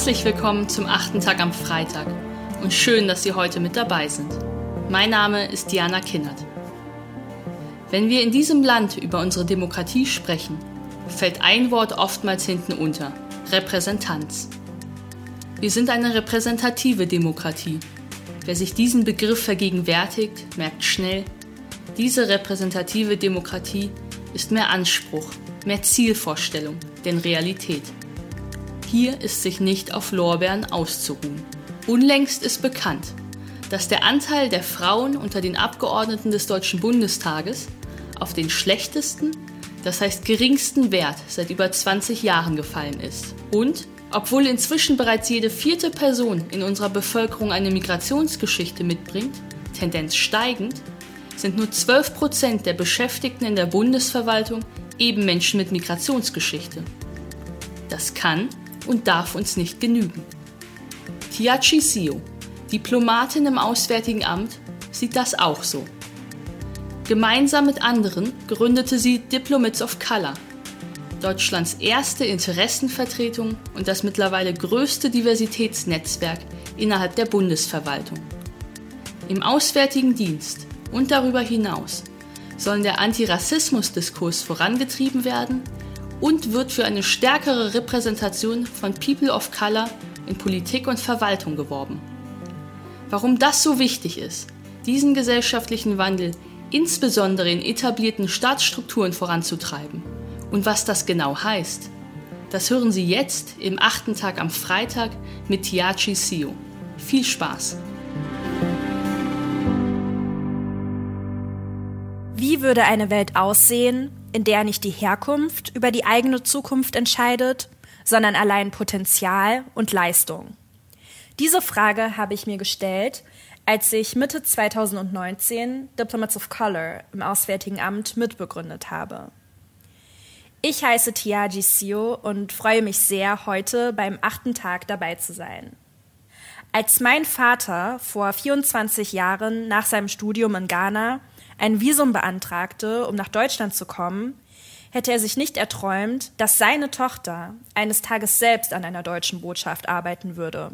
Herzlich willkommen zum achten Tag am Freitag und schön, dass Sie heute mit dabei sind. Mein Name ist Diana Kinnert. Wenn wir in diesem Land über unsere Demokratie sprechen, fällt ein Wort oftmals hinten unter, Repräsentanz. Wir sind eine repräsentative Demokratie. Wer sich diesen Begriff vergegenwärtigt, merkt schnell, diese repräsentative Demokratie ist mehr Anspruch, mehr Zielvorstellung denn Realität. Hier ist sich nicht auf Lorbeeren auszuruhen. Unlängst ist bekannt, dass der Anteil der Frauen unter den Abgeordneten des Deutschen Bundestages auf den schlechtesten, das heißt geringsten Wert seit über 20 Jahren gefallen ist. Und obwohl inzwischen bereits jede vierte Person in unserer Bevölkerung eine Migrationsgeschichte mitbringt, Tendenz steigend, sind nur 12 Prozent der Beschäftigten in der Bundesverwaltung eben Menschen mit Migrationsgeschichte. Das kann und darf uns nicht genügen. Tiachi Sio, Diplomatin im Auswärtigen Amt, sieht das auch so. Gemeinsam mit anderen gründete sie Diplomats of Color, Deutschlands erste Interessenvertretung und das mittlerweile größte Diversitätsnetzwerk innerhalb der Bundesverwaltung. Im Auswärtigen Dienst und darüber hinaus sollen der Antirassismusdiskurs vorangetrieben werden und wird für eine stärkere Repräsentation von People of Color in Politik und Verwaltung geworben. Warum das so wichtig ist, diesen gesellschaftlichen Wandel insbesondere in etablierten Staatsstrukturen voranzutreiben und was das genau heißt, das hören Sie jetzt im achten Tag am Freitag mit Tiachi Sio. Viel Spaß! Wie würde eine Welt aussehen, in der nicht die Herkunft über die eigene Zukunft entscheidet, sondern allein Potenzial und Leistung? Diese Frage habe ich mir gestellt, als ich Mitte 2019 Diplomats of Color im Auswärtigen Amt mitbegründet habe. Ich heiße Tiaji Sio und freue mich sehr, heute beim achten Tag dabei zu sein. Als mein Vater vor 24 Jahren nach seinem Studium in Ghana ein Visum beantragte, um nach Deutschland zu kommen, hätte er sich nicht erträumt, dass seine Tochter eines Tages selbst an einer deutschen Botschaft arbeiten würde.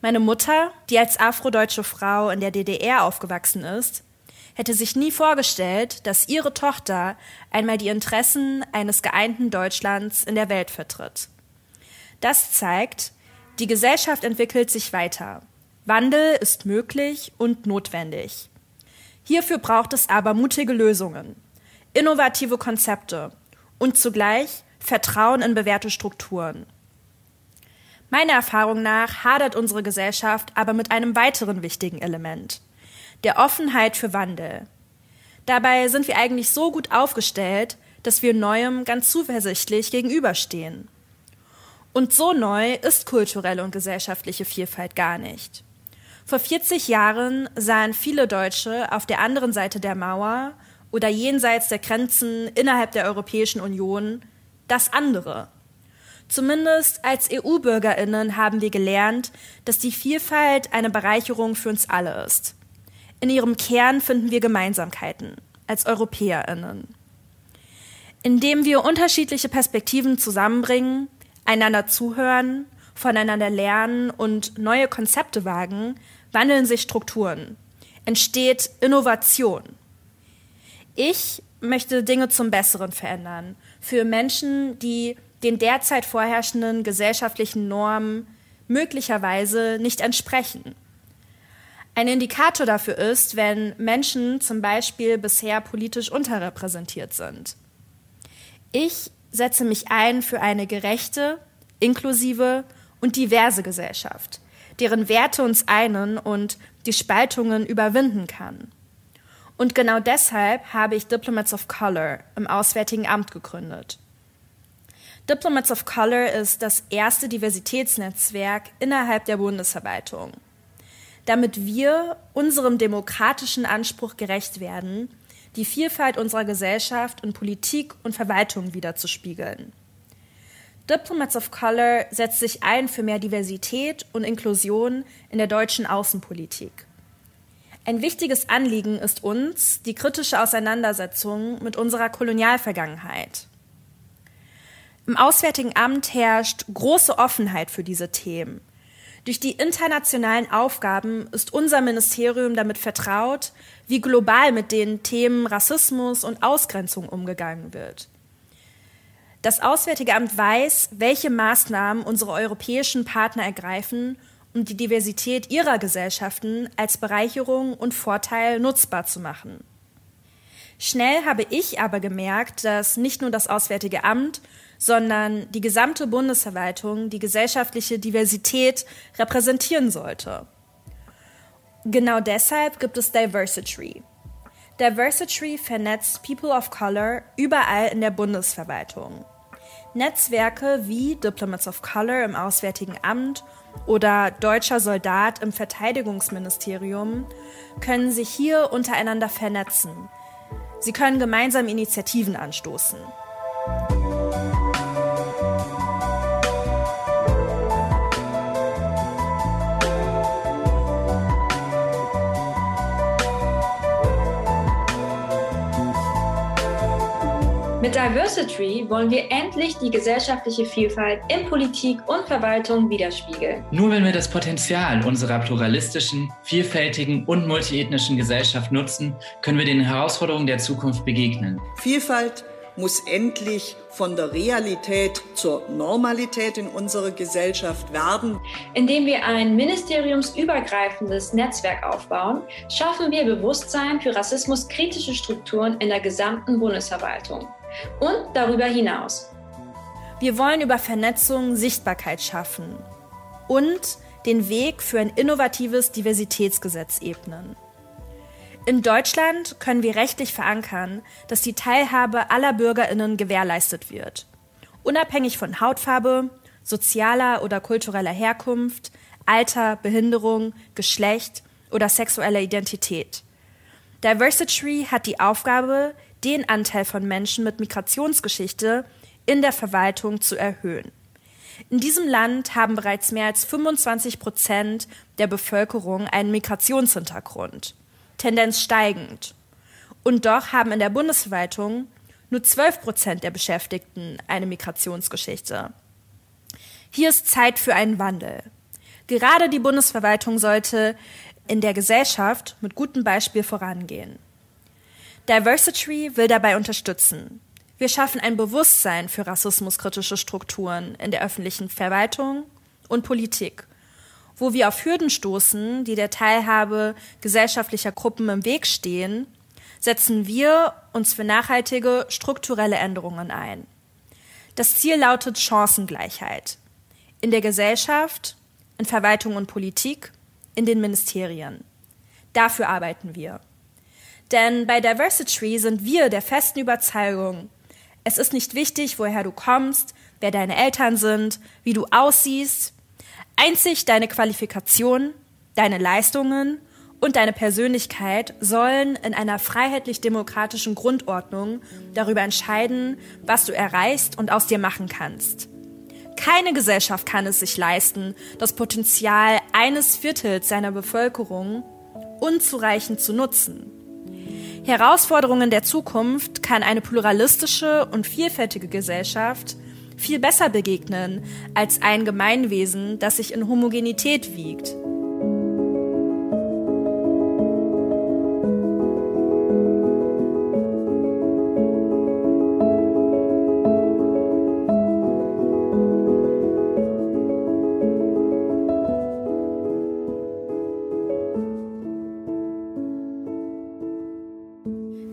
Meine Mutter, die als afrodeutsche Frau in der DDR aufgewachsen ist, hätte sich nie vorgestellt, dass ihre Tochter einmal die Interessen eines geeinten Deutschlands in der Welt vertritt. Das zeigt, die Gesellschaft entwickelt sich weiter. Wandel ist möglich und notwendig. Hierfür braucht es aber mutige Lösungen, innovative Konzepte und zugleich Vertrauen in bewährte Strukturen. Meiner Erfahrung nach hadert unsere Gesellschaft aber mit einem weiteren wichtigen Element, der Offenheit für Wandel. Dabei sind wir eigentlich so gut aufgestellt, dass wir Neuem ganz zuversichtlich gegenüberstehen. Und so neu ist kulturelle und gesellschaftliche Vielfalt gar nicht. Vor 40 Jahren sahen viele Deutsche auf der anderen Seite der Mauer oder jenseits der Grenzen innerhalb der Europäischen Union das andere. Zumindest als EU-Bürgerinnen haben wir gelernt, dass die Vielfalt eine Bereicherung für uns alle ist. In ihrem Kern finden wir Gemeinsamkeiten als Europäerinnen. Indem wir unterschiedliche Perspektiven zusammenbringen, einander zuhören voneinander lernen und neue Konzepte wagen, wandeln sich Strukturen, entsteht Innovation. Ich möchte Dinge zum Besseren verändern, für Menschen, die den derzeit vorherrschenden gesellschaftlichen Normen möglicherweise nicht entsprechen. Ein Indikator dafür ist, wenn Menschen zum Beispiel bisher politisch unterrepräsentiert sind. Ich setze mich ein für eine gerechte, inklusive und diverse Gesellschaft, deren Werte uns einen und die Spaltungen überwinden kann. Und genau deshalb habe ich Diplomats of Color im Auswärtigen Amt gegründet. Diplomats of Color ist das erste Diversitätsnetzwerk innerhalb der Bundesverwaltung. Damit wir unserem demokratischen Anspruch gerecht werden, die Vielfalt unserer Gesellschaft in Politik und Verwaltung wiederzuspiegeln. Diplomats of Color setzt sich ein für mehr Diversität und Inklusion in der deutschen Außenpolitik. Ein wichtiges Anliegen ist uns die kritische Auseinandersetzung mit unserer Kolonialvergangenheit. Im Auswärtigen Amt herrscht große Offenheit für diese Themen. Durch die internationalen Aufgaben ist unser Ministerium damit vertraut, wie global mit den Themen Rassismus und Ausgrenzung umgegangen wird. Das Auswärtige Amt weiß, welche Maßnahmen unsere europäischen Partner ergreifen, um die Diversität ihrer Gesellschaften als Bereicherung und Vorteil nutzbar zu machen. Schnell habe ich aber gemerkt, dass nicht nur das Auswärtige Amt, sondern die gesamte Bundesverwaltung die gesellschaftliche Diversität repräsentieren sollte. Genau deshalb gibt es Diversity. Diversity vernetzt People of Color überall in der Bundesverwaltung. Netzwerke wie Diplomats of Color im Auswärtigen Amt oder Deutscher Soldat im Verteidigungsministerium können sich hier untereinander vernetzen. Sie können gemeinsam Initiativen anstoßen. Mit Diversity wollen wir endlich die gesellschaftliche Vielfalt in Politik und Verwaltung widerspiegeln. Nur wenn wir das Potenzial unserer pluralistischen, vielfältigen und multiethnischen Gesellschaft nutzen, können wir den Herausforderungen der Zukunft begegnen. Vielfalt muss endlich von der Realität zur Normalität in unserer Gesellschaft werden. Indem wir ein ministeriumsübergreifendes Netzwerk aufbauen, schaffen wir Bewusstsein für rassismuskritische Strukturen in der gesamten Bundesverwaltung und darüber hinaus. Wir wollen über Vernetzung Sichtbarkeit schaffen und den Weg für ein innovatives Diversitätsgesetz ebnen. In Deutschland können wir rechtlich verankern, dass die Teilhabe aller Bürgerinnen gewährleistet wird, unabhängig von Hautfarbe, sozialer oder kultureller Herkunft, Alter, Behinderung, Geschlecht oder sexueller Identität. Diversity hat die Aufgabe, den Anteil von Menschen mit Migrationsgeschichte in der Verwaltung zu erhöhen. In diesem Land haben bereits mehr als 25 Prozent der Bevölkerung einen Migrationshintergrund, Tendenz steigend. Und doch haben in der Bundesverwaltung nur 12 Prozent der Beschäftigten eine Migrationsgeschichte. Hier ist Zeit für einen Wandel. Gerade die Bundesverwaltung sollte in der Gesellschaft mit gutem Beispiel vorangehen. Diversity will dabei unterstützen. Wir schaffen ein Bewusstsein für rassismuskritische Strukturen in der öffentlichen Verwaltung und Politik, wo wir auf Hürden stoßen, die der Teilhabe gesellschaftlicher Gruppen im Weg stehen, setzen wir uns für nachhaltige strukturelle Änderungen ein. Das Ziel lautet Chancengleichheit in der Gesellschaft, in Verwaltung und Politik, in den Ministerien. Dafür arbeiten wir. Denn bei Diversity sind wir der festen Überzeugung, es ist nicht wichtig, woher du kommst, wer deine Eltern sind, wie du aussiehst. Einzig deine Qualifikation, deine Leistungen und deine Persönlichkeit sollen in einer freiheitlich-demokratischen Grundordnung darüber entscheiden, was du erreichst und aus dir machen kannst. Keine Gesellschaft kann es sich leisten, das Potenzial eines Viertels seiner Bevölkerung unzureichend zu nutzen. Herausforderungen der Zukunft kann eine pluralistische und vielfältige Gesellschaft viel besser begegnen als ein Gemeinwesen, das sich in Homogenität wiegt.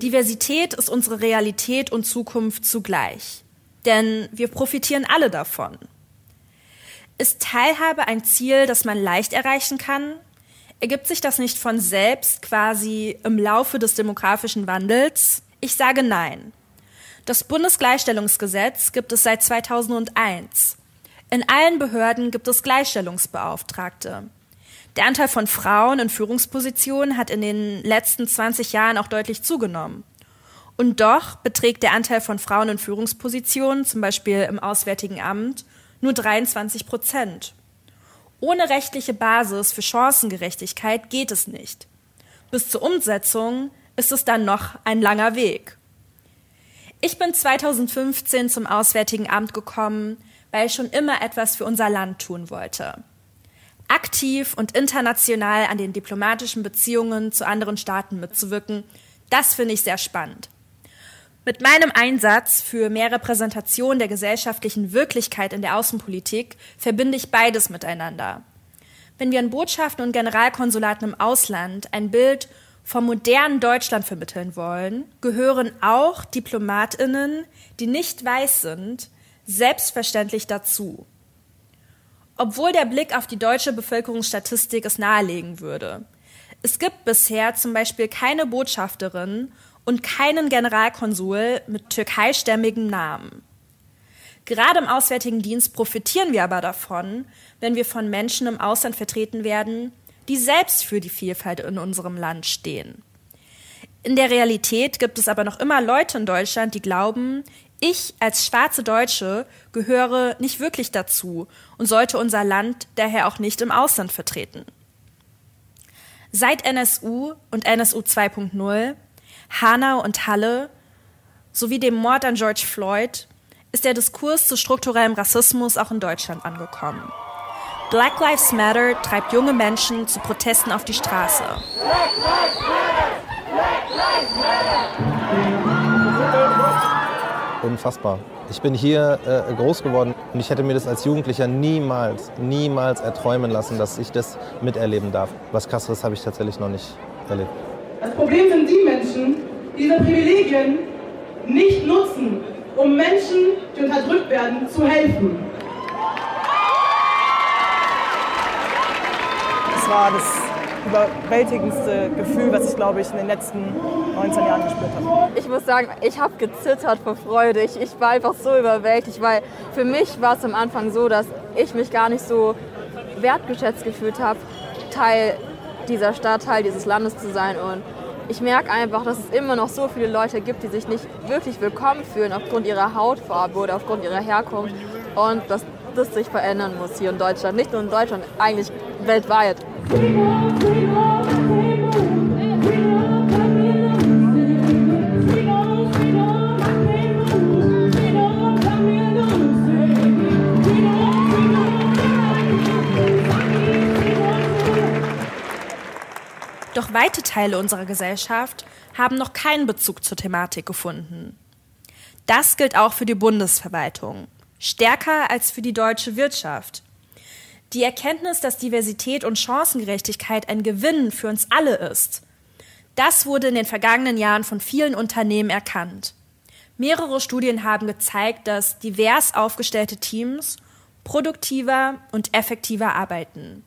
Diversität ist unsere Realität und Zukunft zugleich. Denn wir profitieren alle davon. Ist Teilhabe ein Ziel, das man leicht erreichen kann? Ergibt sich das nicht von selbst quasi im Laufe des demografischen Wandels? Ich sage nein. Das Bundesgleichstellungsgesetz gibt es seit 2001. In allen Behörden gibt es Gleichstellungsbeauftragte. Der Anteil von Frauen in Führungspositionen hat in den letzten 20 Jahren auch deutlich zugenommen. Und doch beträgt der Anteil von Frauen in Führungspositionen, zum Beispiel im Auswärtigen Amt, nur 23 Prozent. Ohne rechtliche Basis für Chancengerechtigkeit geht es nicht. Bis zur Umsetzung ist es dann noch ein langer Weg. Ich bin 2015 zum Auswärtigen Amt gekommen, weil ich schon immer etwas für unser Land tun wollte. Aktiv und international an den diplomatischen Beziehungen zu anderen Staaten mitzuwirken, das finde ich sehr spannend. Mit meinem Einsatz für mehr Repräsentation der gesellschaftlichen Wirklichkeit in der Außenpolitik verbinde ich beides miteinander. Wenn wir in Botschaften und Generalkonsulaten im Ausland ein Bild vom modernen Deutschland vermitteln wollen, gehören auch Diplomatinnen, die nicht weiß sind, selbstverständlich dazu. Obwohl der Blick auf die deutsche Bevölkerungsstatistik es nahelegen würde. Es gibt bisher zum Beispiel keine Botschafterin und keinen Generalkonsul mit türkeistämmigem Namen. Gerade im Auswärtigen Dienst profitieren wir aber davon, wenn wir von Menschen im Ausland vertreten werden, die selbst für die Vielfalt in unserem Land stehen. In der Realität gibt es aber noch immer Leute in Deutschland, die glauben, ich als schwarze Deutsche gehöre nicht wirklich dazu und sollte unser Land daher auch nicht im Ausland vertreten. Seit NSU und NSU 2.0, Hanau und Halle sowie dem Mord an George Floyd ist der Diskurs zu strukturellem Rassismus auch in Deutschland angekommen. Black Lives Matter treibt junge Menschen zu Protesten auf die Straße. Unfassbar. Ich bin hier äh, groß geworden und ich hätte mir das als Jugendlicher niemals, niemals erträumen lassen, dass ich das miterleben darf. Was krasseres habe ich tatsächlich noch nicht erlebt. Das Problem sind die Menschen, die diese Privilegien nicht nutzen, um Menschen, die unterdrückt werden, zu helfen. war das überwältigendste Gefühl, was ich, glaube ich, in den letzten 19 Jahren gespürt habe. Ich muss sagen, ich habe gezittert vor Freude. Ich, ich war einfach so überwältigt, weil für mich war es am Anfang so, dass ich mich gar nicht so wertgeschätzt gefühlt habe, Teil dieser Stadt, Teil dieses Landes zu sein. Und ich merke einfach, dass es immer noch so viele Leute gibt, die sich nicht wirklich willkommen fühlen aufgrund ihrer Hautfarbe oder aufgrund ihrer Herkunft. Und dass das sich verändern muss hier in Deutschland. Nicht nur in Deutschland, eigentlich weltweit. Doch weite Teile unserer Gesellschaft haben noch keinen Bezug zur Thematik gefunden. Das gilt auch für die Bundesverwaltung, stärker als für die deutsche Wirtschaft. Die Erkenntnis, dass Diversität und Chancengerechtigkeit ein Gewinn für uns alle ist, das wurde in den vergangenen Jahren von vielen Unternehmen erkannt. Mehrere Studien haben gezeigt, dass divers aufgestellte Teams produktiver und effektiver arbeiten.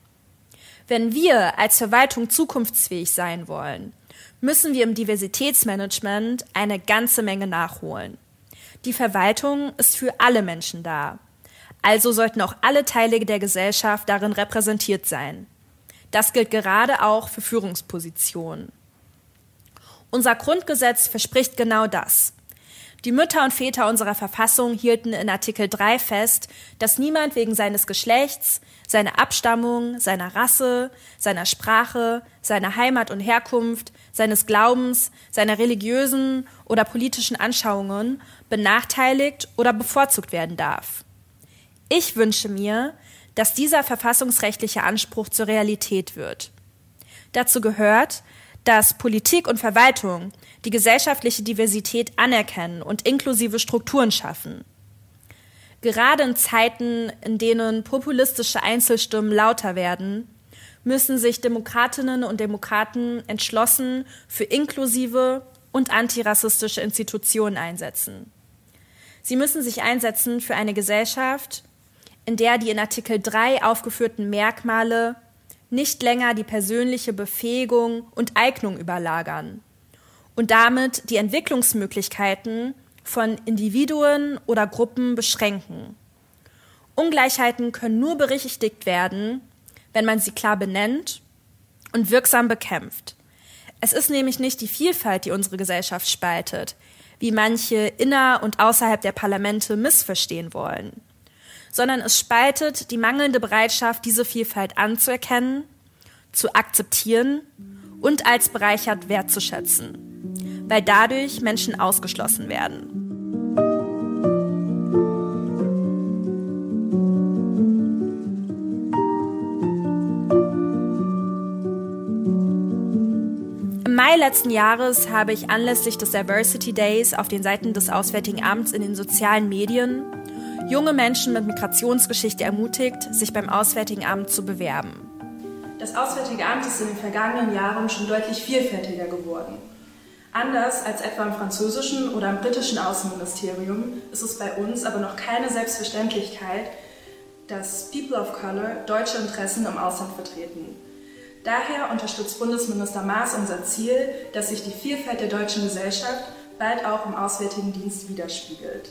Wenn wir als Verwaltung zukunftsfähig sein wollen, müssen wir im Diversitätsmanagement eine ganze Menge nachholen. Die Verwaltung ist für alle Menschen da, also sollten auch alle Teile der Gesellschaft darin repräsentiert sein. Das gilt gerade auch für Führungspositionen. Unser Grundgesetz verspricht genau das. Die Mütter und Väter unserer Verfassung hielten in Artikel 3 fest, dass niemand wegen seines Geschlechts, seiner Abstammung, seiner Rasse, seiner Sprache, seiner Heimat und Herkunft, seines Glaubens, seiner religiösen oder politischen Anschauungen benachteiligt oder bevorzugt werden darf. Ich wünsche mir, dass dieser verfassungsrechtliche Anspruch zur Realität wird. Dazu gehört, dass Politik und Verwaltung die gesellschaftliche Diversität anerkennen und inklusive Strukturen schaffen. Gerade in Zeiten, in denen populistische Einzelstimmen lauter werden, müssen sich Demokratinnen und Demokraten entschlossen für inklusive und antirassistische Institutionen einsetzen. Sie müssen sich einsetzen für eine Gesellschaft, in der die in Artikel 3 aufgeführten Merkmale nicht länger die persönliche Befähigung und Eignung überlagern und damit die Entwicklungsmöglichkeiten von Individuen oder Gruppen beschränken. Ungleichheiten können nur berichtigt werden, wenn man sie klar benennt und wirksam bekämpft. Es ist nämlich nicht die Vielfalt, die unsere Gesellschaft spaltet, wie manche inner und außerhalb der Parlamente missverstehen wollen sondern es spaltet die mangelnde Bereitschaft, diese Vielfalt anzuerkennen, zu akzeptieren und als bereichert wertzuschätzen, weil dadurch Menschen ausgeschlossen werden. Mai letzten Jahres habe ich anlässlich des Diversity Days auf den Seiten des Auswärtigen Amts in den sozialen Medien junge Menschen mit Migrationsgeschichte ermutigt, sich beim Auswärtigen Amt zu bewerben. Das Auswärtige Amt ist in den vergangenen Jahren schon deutlich vielfältiger geworden. Anders als etwa im französischen oder im britischen Außenministerium ist es bei uns aber noch keine Selbstverständlichkeit, dass People of Color deutsche Interessen im Ausland vertreten. Daher unterstützt Bundesminister Maas unser Ziel, dass sich die Vielfalt der deutschen Gesellschaft bald auch im Auswärtigen Dienst widerspiegelt.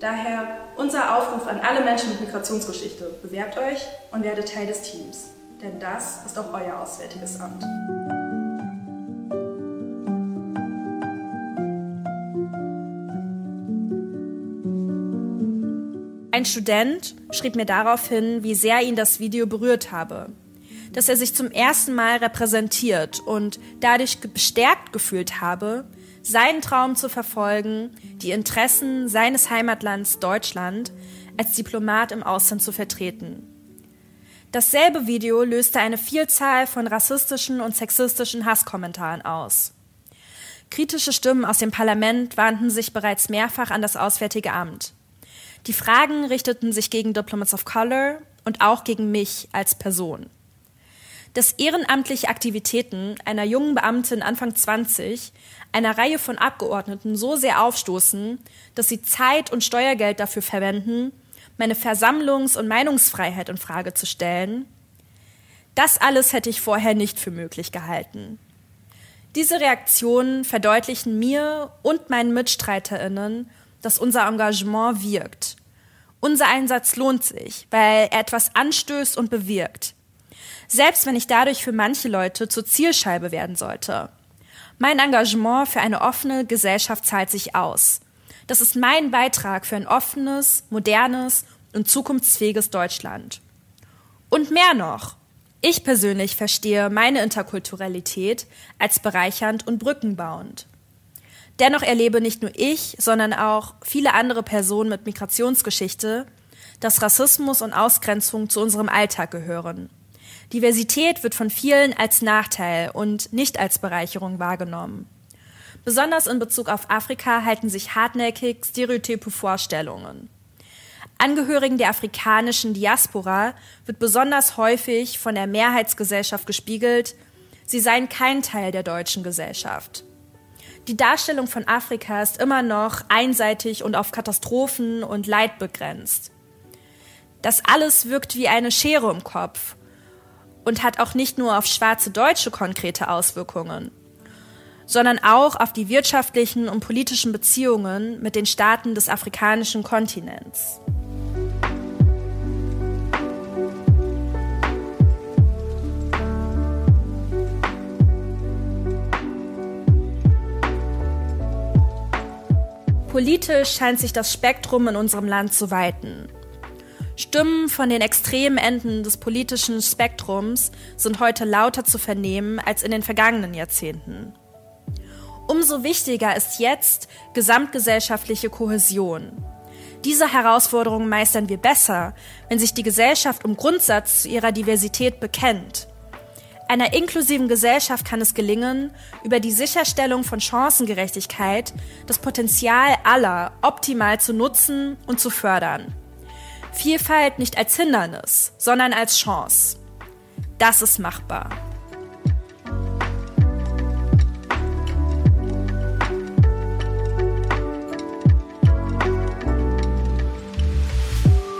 Daher unser Aufruf an alle Menschen mit Migrationsgeschichte. Bewerbt euch und werdet Teil des Teams. Denn das ist auch euer Auswärtiges Amt. Ein Student schrieb mir daraufhin, wie sehr ihn das Video berührt habe. Dass er sich zum ersten Mal repräsentiert und dadurch bestärkt gefühlt habe, seinen Traum zu verfolgen, die Interessen seines Heimatlands Deutschland als Diplomat im Ausland zu vertreten. Dasselbe Video löste eine Vielzahl von rassistischen und sexistischen Hasskommentaren aus. Kritische Stimmen aus dem Parlament wandten sich bereits mehrfach an das Auswärtige Amt. Die Fragen richteten sich gegen Diplomats of Color und auch gegen mich als Person. Dass ehrenamtliche Aktivitäten einer jungen Beamtin Anfang 20 einer Reihe von Abgeordneten so sehr aufstoßen, dass sie Zeit und Steuergeld dafür verwenden, meine Versammlungs- und Meinungsfreiheit in Frage zu stellen, das alles hätte ich vorher nicht für möglich gehalten. Diese Reaktionen verdeutlichen mir und meinen Mitstreiterinnen, dass unser Engagement wirkt. Unser Einsatz lohnt sich, weil er etwas anstößt und bewirkt. Selbst wenn ich dadurch für manche Leute zur Zielscheibe werden sollte. Mein Engagement für eine offene Gesellschaft zahlt sich aus. Das ist mein Beitrag für ein offenes, modernes und zukunftsfähiges Deutschland. Und mehr noch. Ich persönlich verstehe meine Interkulturalität als bereichernd und brückenbauend. Dennoch erlebe nicht nur ich, sondern auch viele andere Personen mit Migrationsgeschichte, dass Rassismus und Ausgrenzung zu unserem Alltag gehören. Diversität wird von vielen als Nachteil und nicht als Bereicherung wahrgenommen. Besonders in Bezug auf Afrika halten sich hartnäckig stereotype Vorstellungen. Angehörigen der afrikanischen Diaspora wird besonders häufig von der Mehrheitsgesellschaft gespiegelt, sie seien kein Teil der deutschen Gesellschaft. Die Darstellung von Afrika ist immer noch einseitig und auf Katastrophen und Leid begrenzt. Das alles wirkt wie eine Schere im Kopf und hat auch nicht nur auf schwarze Deutsche konkrete Auswirkungen, sondern auch auf die wirtschaftlichen und politischen Beziehungen mit den Staaten des afrikanischen Kontinents. Politisch scheint sich das Spektrum in unserem Land zu weiten. Stimmen von den extremen Enden des politischen Spektrums sind heute lauter zu vernehmen als in den vergangenen Jahrzehnten. Umso wichtiger ist jetzt gesamtgesellschaftliche Kohäsion. Diese Herausforderungen meistern wir besser, wenn sich die Gesellschaft im Grundsatz zu ihrer Diversität bekennt. Einer inklusiven Gesellschaft kann es gelingen, über die Sicherstellung von Chancengerechtigkeit das Potenzial aller optimal zu nutzen und zu fördern. Vielfalt nicht als Hindernis, sondern als Chance. Das ist machbar.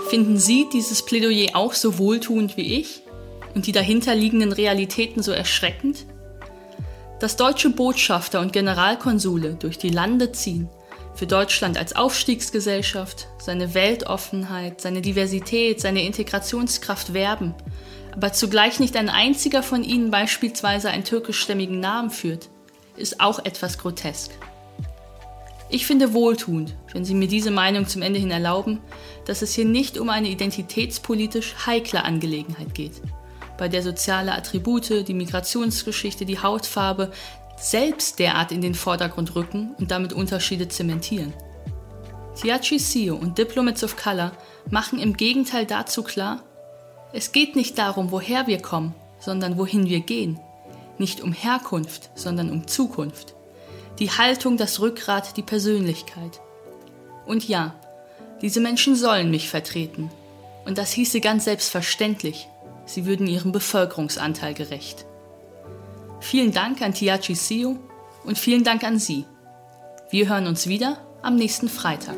Finden Sie dieses Plädoyer auch so wohltuend wie ich und die dahinterliegenden Realitäten so erschreckend? Dass deutsche Botschafter und Generalkonsule durch die Lande ziehen für Deutschland als Aufstiegsgesellschaft, seine Weltoffenheit, seine Diversität, seine Integrationskraft werben, aber zugleich nicht ein einziger von ihnen beispielsweise einen türkischstämmigen Namen führt, ist auch etwas grotesk. Ich finde wohltuend, wenn Sie mir diese Meinung zum Ende hin erlauben, dass es hier nicht um eine identitätspolitisch heikle Angelegenheit geht, bei der soziale Attribute, die Migrationsgeschichte, die Hautfarbe, selbst derart in den Vordergrund rücken und damit Unterschiede zementieren. Tiachi Sio und Diplomats of Color machen im Gegenteil dazu klar, es geht nicht darum, woher wir kommen, sondern wohin wir gehen. Nicht um Herkunft, sondern um Zukunft. Die Haltung, das Rückgrat, die Persönlichkeit. Und ja, diese Menschen sollen mich vertreten. Und das hieße ganz selbstverständlich, sie würden ihrem Bevölkerungsanteil gerecht. Vielen Dank an Tiachi Sio und vielen Dank an Sie. Wir hören uns wieder am nächsten Freitag.